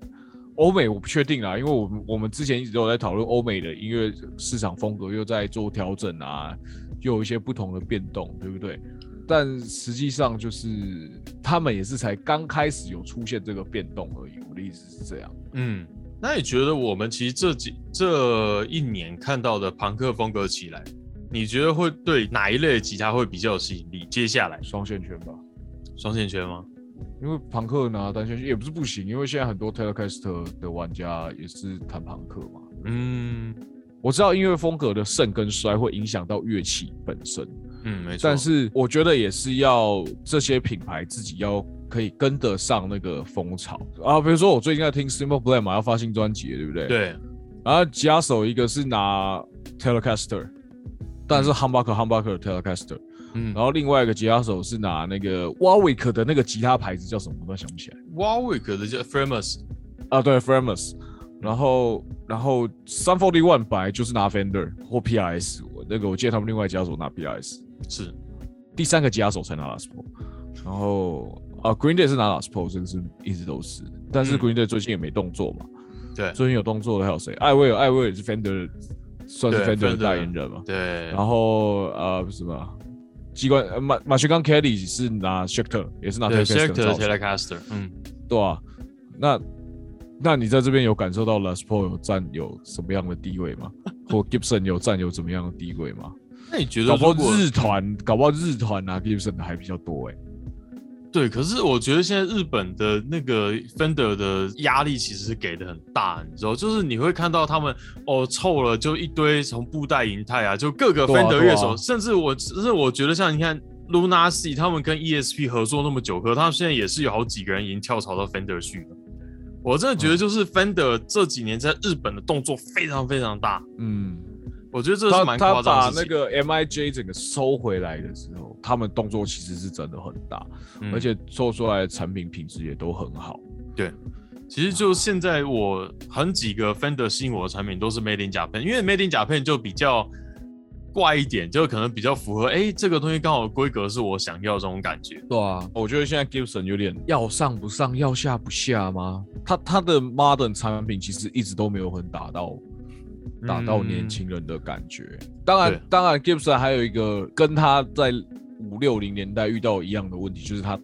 欧美我不确定啦，因为我们我们之前一直都有在讨论欧美的音乐市场风格又在做调整啊，又有一些不同的变动，对不对？但实际上就是他们也是才刚开始有出现这个变动而已。我的意思是这样，嗯。那你觉得我们其实这几这一年看到的朋克风格起来，你觉得会对哪一类吉他会比较有吸引力？接下来双线圈吧，双线圈吗？因为朋克拿单线圈也不是不行，因为现在很多 Telecaster 的玩家也是弹朋克嘛。嗯，我知道音乐风格的盛跟衰会影响到乐器本身。嗯，没错。但是我觉得也是要这些品牌自己要。可以跟得上那个风潮啊，比如说我最近在听 Simple Plan 嘛，要发新专辑，对不对？对。然后吉他手一个是拿 Telecaster，但是 Humbucker Humbucker Telecaster，嗯。然后另外一个吉他手是拿那个 Warwick 的那个吉他牌子叫什么？我突然想不起来。Warwick 的叫 Famous，啊，对，Famous。然后然后 Sun Forty One 本来就是拿 Fender 或 PRS，我那个我记得他们另外吉他手拿 PRS，是。第三个吉他手才拿 Les Paul，然后。啊，Green Day 是拿 Last Pose，是一直都是，但是 Green Day 最近也没动作嘛。对，最近有动作的还有谁？艾薇尔，艾薇尔是 Fender，算是 Fender 的代言人嘛。对。然后呃，什么？机关马马学刚 Kelly 是拿 Schecter，也是拿 Telecaster。嗯，对啊。那那你在这边有感受到 Last Pose 有占有什么样的地位吗？或 Gibson 有占有怎么样的地位吗？那你觉得？搞不好日团，搞不好日团拿 Gibson 的还比较多哎。对，可是我觉得现在日本的那个 Fender 的压力其实是给的很大，你知道，就是你会看到他们哦凑了就一堆从布袋银泰啊，就各个 Fender 乐手，甚至我，甚至我觉得像你看 Luna C 他们跟 ESP 合作那么久，可他们现在也是有好几个人已经跳槽到 Fender 去了。我真的觉得就是 Fender 这几年在日本的动作非常非常大，嗯。我觉得这是蛮夸张他把那个 M I J 整个收回来的时候，他们动作其实是真的很大，而且做出来的产品品质也都很好。对，其实就现在我很几个 Fender 吸引我的产品都是 Made in Japan，因为 Made in Japan 就比较。怪一点，就可能比较符合，哎，这个东西刚好规格是我想要这种感觉。对啊，我觉得现在 Gibson 有点要上不上，要下不下吗？他他的 Modern 产品其实一直都没有很打到打到年轻人的感觉。当然，当然 Gibson 还有一个跟他在五六零年代遇到一样的问题，就是他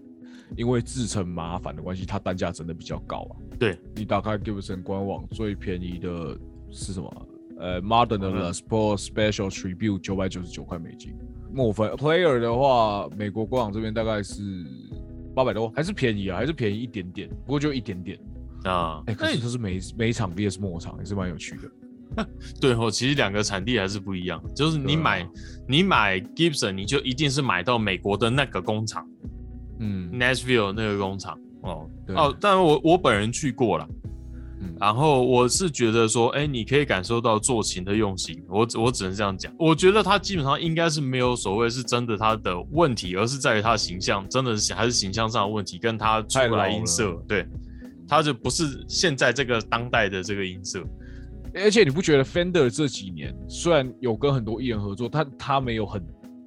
因为制成麻烦的关系，它单价真的比较高啊。对你打开 Gibson 官网，最便宜的是什么？呃，Modern 的 Sport Special Tribute 九百九十九块美金。墨分 Player 的话，美国官网这边大概是八百多，还是便宜啊？还是便宜一点点？不过就一点点啊。哎，可是它是每每场 VS 末场，也是蛮有趣的。对哦，其实两个产地还是不一样。就是你买你买 Gibson，你就一定是买到美国的那个工厂，嗯，Nashville 那个工厂。哦哦，但我我本人去过了。然后我是觉得说，哎，你可以感受到做琴的用心，我我只能这样讲。我觉得他基本上应该是没有所谓是真的他的问题，而是在于他的形象，真的是还是形象上的问题，跟他出来音色，对，他就不是现在这个当代的这个音色。而且你不觉得 Fender 这几年虽然有跟很多艺人合作，但他没有很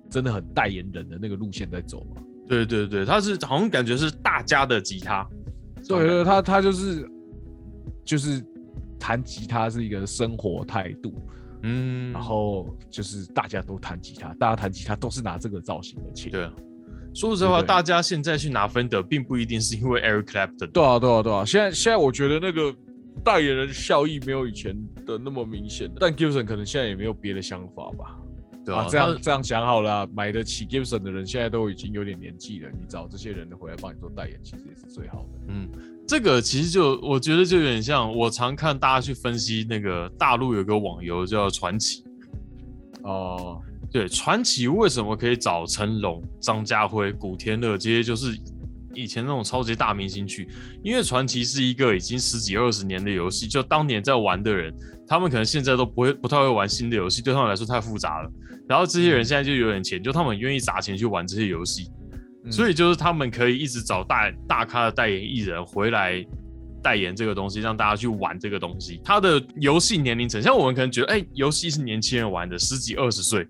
真的很代言人的那个路线在走吗？对对对，他是好像感觉是大家的吉他，对对，他他就是。就是弹吉他是一个生活态度，嗯，然后就是大家都弹吉他，大家弹吉他都是拿这个造型的琴。对啊，说实话，大家现在去拿 Fender，并不一定是因为 Eric Clapton。对啊，对啊，对啊。现在现在我觉得那个代言人效益没有以前的那么明显，但 Gibson 可能现在也没有别的想法吧。对啊，这样这样想好了，买得起 Gibson 的人现在都已经有点年纪了，你找这些人回来帮你做代言，其实也是最好的。嗯。这个其实就我觉得就有点像，我常看大家去分析那个大陆有个网游叫传奇，哦，对，传奇为什么可以找成龙、张家辉、古天乐这些就是以前那种超级大明星去？因为传奇是一个已经十几二十年的游戏，就当年在玩的人，他们可能现在都不会不太会玩新的游戏，对他们来说太复杂了。然后这些人现在就有点钱，就他们愿意砸钱去玩这些游戏。所以就是他们可以一直找大大咖的代言艺人回来代言这个东西，让大家去玩这个东西。它的游戏年龄层，像我们可能觉得，哎，游戏是年轻人玩的，十几二十岁，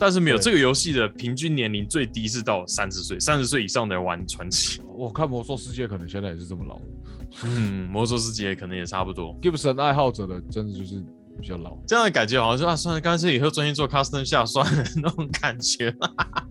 但是没有这个游戏的平均年龄最低是到三十岁，三十岁以上的人玩传奇。我看魔兽世界可能现在也是这么老，嗯，魔兽世界可能也差不多。Gibson 爱好者的真的就是。比较老，这样的感觉好像说啊，算了，干脆以后专心做 custom 下算了那种感觉。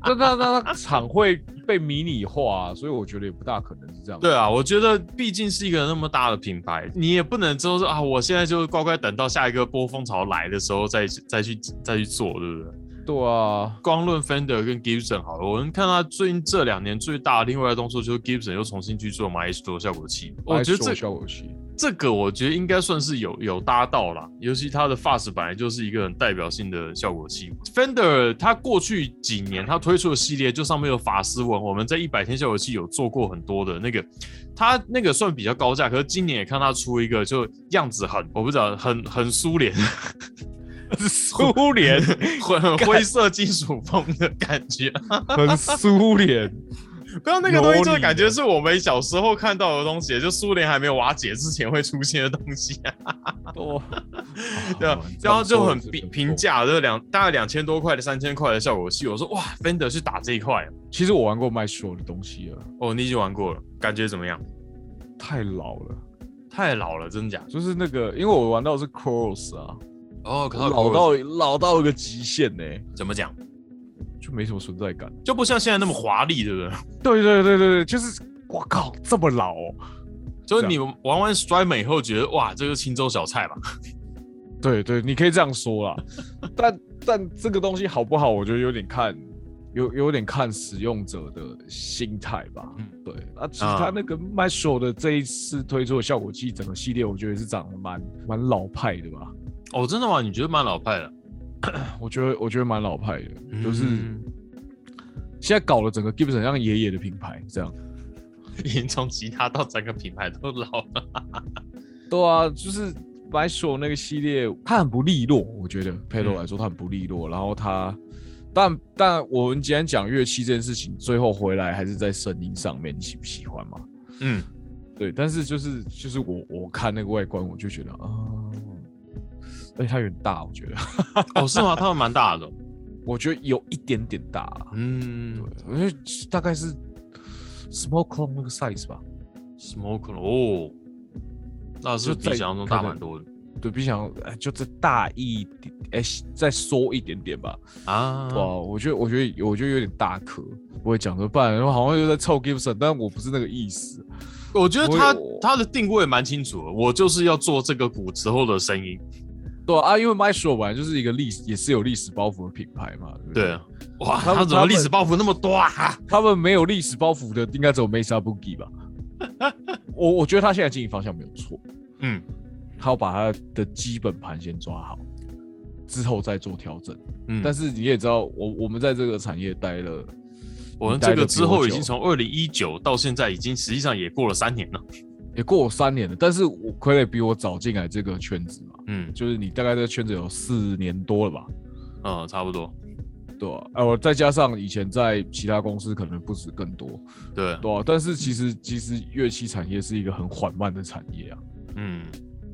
那 那那那场会被迷你化，所以我觉得也不大可能是这样。对啊，我觉得毕竟是一个那么大的品牌，你也不能就是说啊，我现在就乖乖等到下一个波峰潮来的时候再再去再去做，对不对？对啊，光论 Fender 跟 Gibson 好了，我们看他最近这两年最大的另外的动作就是 Gibson 又重新去做 Maestro 效果器，我觉得这效果器。这个我觉得应该算是有有搭到啦，尤其它的 Fast 本来就是一个很代表性的效果器。Fender 它过去几年它推出的系列就上面有法斯文，我们在一百天效果器有做过很多的那个，它那个算比较高价，可是今年也看它出一个就样子很，我不知道很很苏联，苏联 很灰色金属风的感觉，很苏联。不要那个东西，就是感觉是我们小时候看到的东西，就苏联还没有瓦解之前会出现的东西。哦，对啊，然后就很平平价，就两大概两千多块的三千块的效果器。我说哇，Fender 是打这一块。其实我玩过 Maestro 的东西了。哦，你已经玩过了，感觉怎么样？太老了，太老了，真假？就是那个，因为我玩到是 Cross 啊。哦，老到老到一个极限呢。怎么讲？就没什么存在感，就不像现在那么华丽，对不对？对对对对对，就是我靠，这么老，就是你玩完 Strymon 以后觉得哇，这个青州小菜吧？对对，你可以这样说啦。但但这个东西好不好，我觉得有点看有有点看使用者的心态吧。嗯，对。啊，其实他那个 Maestro 的这一次推出的效果器整个系列，我觉得是长得蛮蛮老派的吧？哦，真的吗？你觉得蛮老派的？我觉得我觉得蛮老派的，就是现在搞了整个 Gibson 像爷爷的品牌这样，已经从吉他到整个品牌都老了。对啊，就是 m y s h o 那个系列，它很不利落，我觉得佩洛来说它很不利落。然后它，但但我们既然讲乐器这件事情，最后回来还是在声音上面，你喜不喜欢嘛？嗯，对。但是就是就是我我看那个外观，我就觉得啊，而且它有点大，我觉得。哦，是吗？它们蛮大的。我觉得有一点点大。嗯，对，我觉得大概是 Small Clone 那个 size 吧。Small Clone 哦。那是比想象中大蛮多的，对比想就再大一点，哎，再缩一点点吧。啊，哇，我觉得，我觉得，我觉得有点大颗，不会讲个半？然后好像又在凑 Gibson，但我不是那个意思。我觉得他他的定位蛮清楚的，我就是要做这个鼓之后的声音。对啊，因为 Maestro 本来就是一个历史，也是有历史包袱的品牌嘛。对啊，哇，他们怎么历史包袱那么多啊？他们没有历史包袱的，应该只有 Mesa Boogie 吧。我我觉得他现在经营方向没有错，嗯，他要把他的基本盘先抓好，之后再做调整。嗯，但是你也知道，我我们在这个产业待了，我们这个之后已经从二零一九到现在，已经实际上也过了三年了，也过了三年了。但是我傀儡比我早进来这个圈子嘛，嗯，就是你大概这个圈子有四年多了吧？嗯，差不多。对啊，我，再加上以前在其他公司可能不止更多，对对啊。但是其实其实乐器产业是一个很缓慢的产业啊，嗯，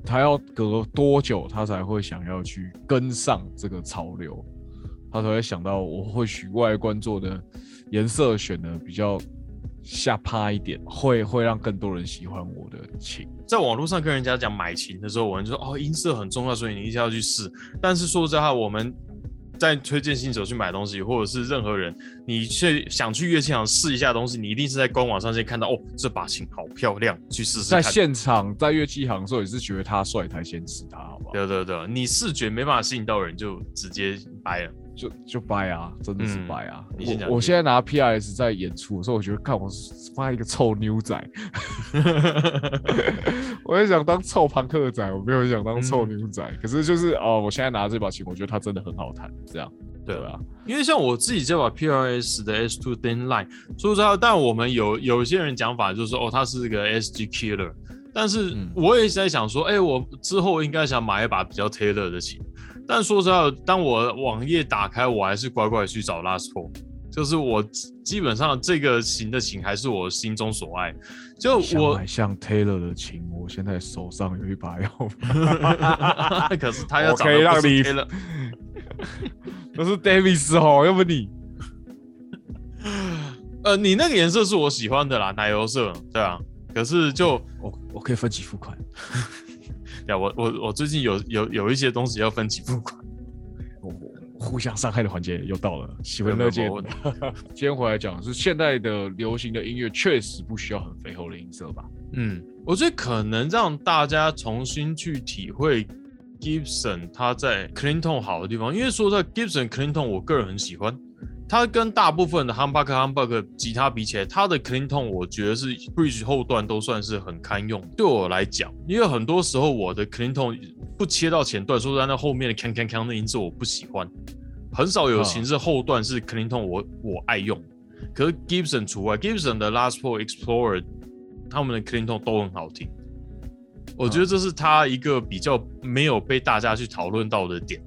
他要隔多久他才会想要去跟上这个潮流，他才会想到我或许外观做的颜色选的比较下趴一点，会会让更多人喜欢我的琴。在网络上跟人家讲买琴的时候，我们就说哦音色很重要，所以你一定要去试。但是说实话，我们。在推荐新手去买东西，或者是任何人，你去想去乐器行试一下东西，你一定是在官网上先看到哦，这把琴好漂亮，去试试。在现场在乐器行的时候也是觉得他帅才先试他，好不好？对对对，你视觉没办法吸引到人，就直接掰了。就就掰啊，真的是掰啊！我我现在拿 P R S 在演出的时候，我觉得看我发一个臭妞仔，我也想当臭朋克仔，我没有想当臭妞仔。可是就是哦，我现在拿这把琴，我觉得它真的很好弹，这样对吧？因为像我自己这把 P R S 的 S Two Thin Line，说实话，但我们有有一些人讲法就是说，哦，它是个 S G Killer，但是我也在想说，哎，我之后应该想买一把比较 Taylor 的琴。但说实话，当我网页打开，我还是乖乖去找 Last Four，就是我基本上这个型的琴还是我心中所爱。就我买像 Taylor 的琴，我现在手上有一把要，可是他要可以让你 Taylor，那是 Davis 哦，要不你，呃，你那个颜色是我喜欢的啦，奶油色，对啊。可是就我我可以分期付款。呀，我我我最近有有有一些东西要分期付款，互相伤害的环节又到了。喜闻乐见。今天回来讲是现代的流行的音乐确实不需要很肥厚的音色吧？嗯，我觉得可能让大家重新去体会 Gibson 他在 clean tone 好的地方，因为说在 Gibson clean tone 我个人很喜欢。它跟大部分的 Humbucker Humbucker 吉他比起来，它的 clean tone 我觉得是 bridge 后段都算是很堪用。对我来讲，因为很多时候我的 clean tone 不切到前段，说实在那后面的 can can can 的音质我不喜欢，很少有琴是后段是 clean tone 我我爱用。可是 Gibson 除外，Gibson 的 Last Four Explorer 他们的 clean tone 都很好听。我觉得这是他一个比较没有被大家去讨论到的点。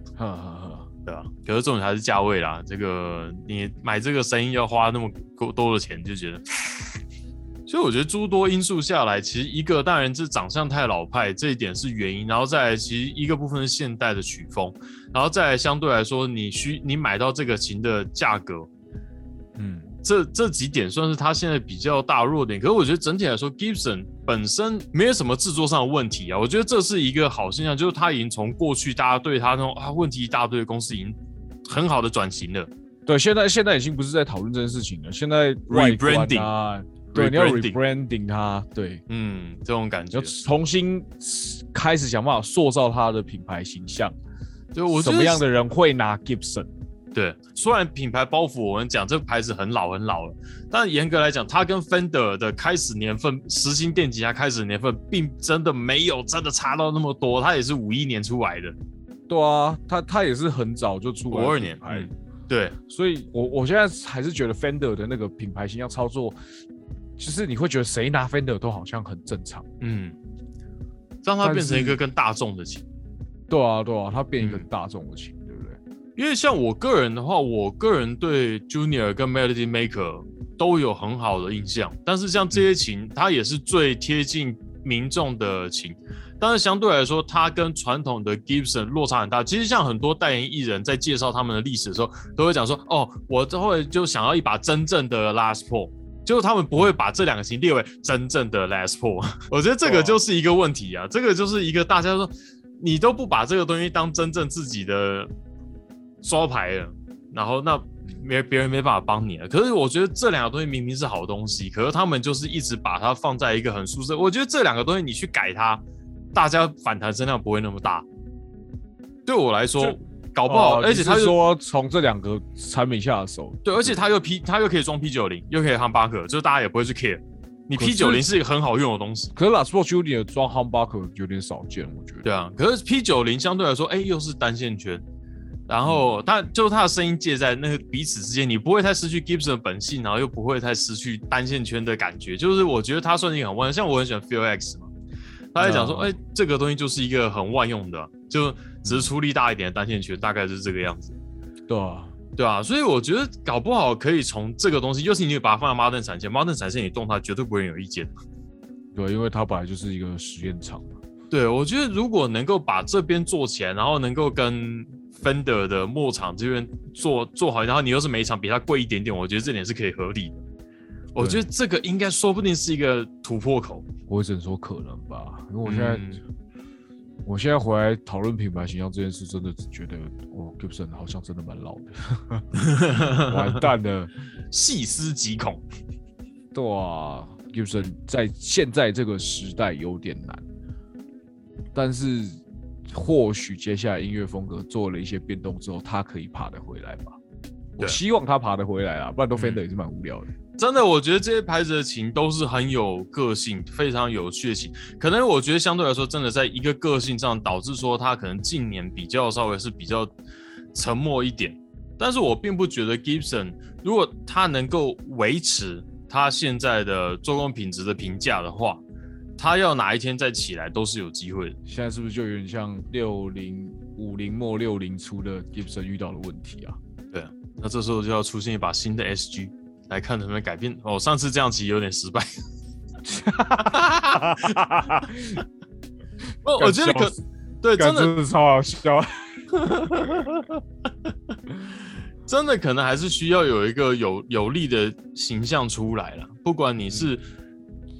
对啊，可是重点还是价位啦。这个你买这个声音要花那么多多的钱，就觉得。所以我觉得诸多因素下来，其实一个当然是长相太老派，这一点是原因。然后再来，其实一个部分是现代的曲风，然后再来相对来说，你需你买到这个琴的价格，这这几点算是他现在比较大弱点，可是我觉得整体来说，Gibson 本身没有什么制作上的问题啊。我觉得这是一个好现象，就是他已经从过去大家对他那种啊问题一大堆的公司，已经很好的转型了。对，现在现在已经不是在讨论这件事情了，现在 rebranding 啊，对，你要 rebranding 它，对，嗯，这种感觉，重新开始想办法塑造它的品牌形象。对，我什么样的人会拿 Gibson？对，虽然品牌包袱我们讲这个牌子很老很老了，但严格来讲，它跟 Fender 的开始年份，实心电吉他开始年份，并真的没有真的差到那么多。它也是五一年出来的，对啊，它它也是很早就出来，五二年，对，所以我我现在还是觉得 Fender 的那个品牌形象操作，其实你会觉得谁拿 Fender 都好像很正常，嗯。让它变成一个更大众的琴。对啊，对啊，它变一个大众的琴？因为像我个人的话，我个人对 Junior 跟 Melody Maker 都有很好的印象。但是像这些琴，它也是最贴近民众的琴。但是相对来说，它跟传统的 Gibson 落差很大。其实像很多代言艺人，在介绍他们的历史的时候，都会讲说：“哦，我这会就想要一把真正的 Last Paul。”就是他们不会把这两个琴列为真正的 Last Paul。我觉得这个就是一个问题啊，这个就是一个大家说。你都不把这个东西当真正自己的招牌了，然后那没别人没办法帮你了。可是我觉得这两个东西明明是好东西，可是他们就是一直把它放在一个很舒适。我觉得这两个东西你去改它，大家反弹声量不会那么大。对我来说，搞不好，而且他说从这两个产品下手，对，而且他又 P，他又可以装 P 九零，又可以夯巴克，就是大家也不会去 care。你 P 九零是一个很好用的东西，可是 Last Four Junior 装 Humbucker 有点少见，我觉得。对啊，可是 P 九零相对来说，哎，又是单线圈，然后他就是它的声音介在那个彼此之间，你不会太失去 Gibson 的本性，然后又不会太失去单线圈的感觉，就是我觉得它算是一个很万，像我很喜欢 Feel X 嘛，他在讲说，哎，这个东西就是一个很万用的，就只是出力大一点的单线圈，大概是这个样子。对啊。对啊，所以我觉得搞不好可以从这个东西，就是你把它放在 Modern 产线，Modern 产线你动它绝对不会有意见。对，因为它本来就是一个实验场嘛。对，我觉得如果能够把这边做起来，然后能够跟 Fender 的末场这边做做好，然后你又是每一场比它贵一点点，我觉得这点是可以合理的。我觉得这个应该说不定是一个突破口。我只能说可能吧，因为我现在。我现在回来讨论品牌形象这件事，真的觉得哦，Gibson 好像真的蛮老的，完蛋了，细思极恐。对啊，Gibson 在现在这个时代有点难，但是或许接下来音乐风格做了一些变动之后，他可以爬得回来吧。我希望他爬得回来啊，不然都 Fender 也是蛮无聊的。真的，我觉得这些牌子的琴都是很有个性、非常有趣的琴。可能我觉得相对来说，真的在一个个性上导致说他可能近年比较稍微是比较沉默一点。但是我并不觉得 Gibson 如果他能够维持他现在的做工品质的评价的话，它要哪一天再起来都是有机会的。现在是不是就有点像六零五零末六零初的 Gibson 遇到的问题啊？对啊，那这时候就要出现一把新的 SG。来看能不能改变哦。上次这样其实有点失败。我我觉得可对，真的是超好笑。真的可能还是需要有一个有有力的形象出来了。不管你是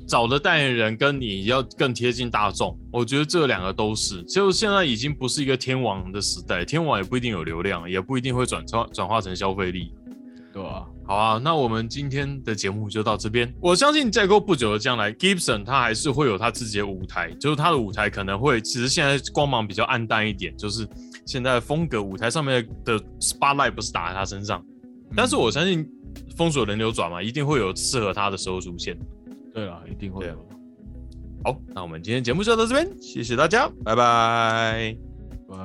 找的代言人，跟你要更贴近大众，我觉得这两个都是。就现在已经不是一个天王的时代，天王也不一定有流量，也不一定会转转转化成消费力，对吧？好啊，那我们今天的节目就到这边。我相信再过不久的将来，Gibson 他还是会有他自己的舞台，就是他的舞台可能会，其实现在光芒比较暗淡一点，就是现在风格舞台上面的 spotlight 不是打在他身上，但是我相信风水轮流转嘛，一定会有适合他的时候出现。对啊，一定会有。好，那我们今天节目就到这边，谢谢大家，拜拜，拜，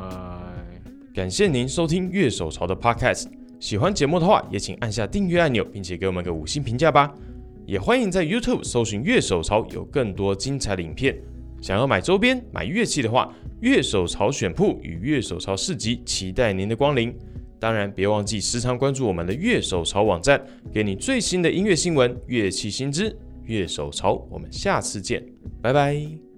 感谢您收听乐手潮的 Podcast。喜欢节目的话，也请按下订阅按钮，并且给我们个五星评价吧。也欢迎在 YouTube 搜寻“乐手潮”，有更多精彩的影片。想要买周边、买乐器的话，乐手潮选铺与乐手潮市集期待您的光临。当然，别忘记时常关注我们的乐手潮网站，给你最新的音乐新闻、乐器新知。月手潮，我们下次见，拜拜。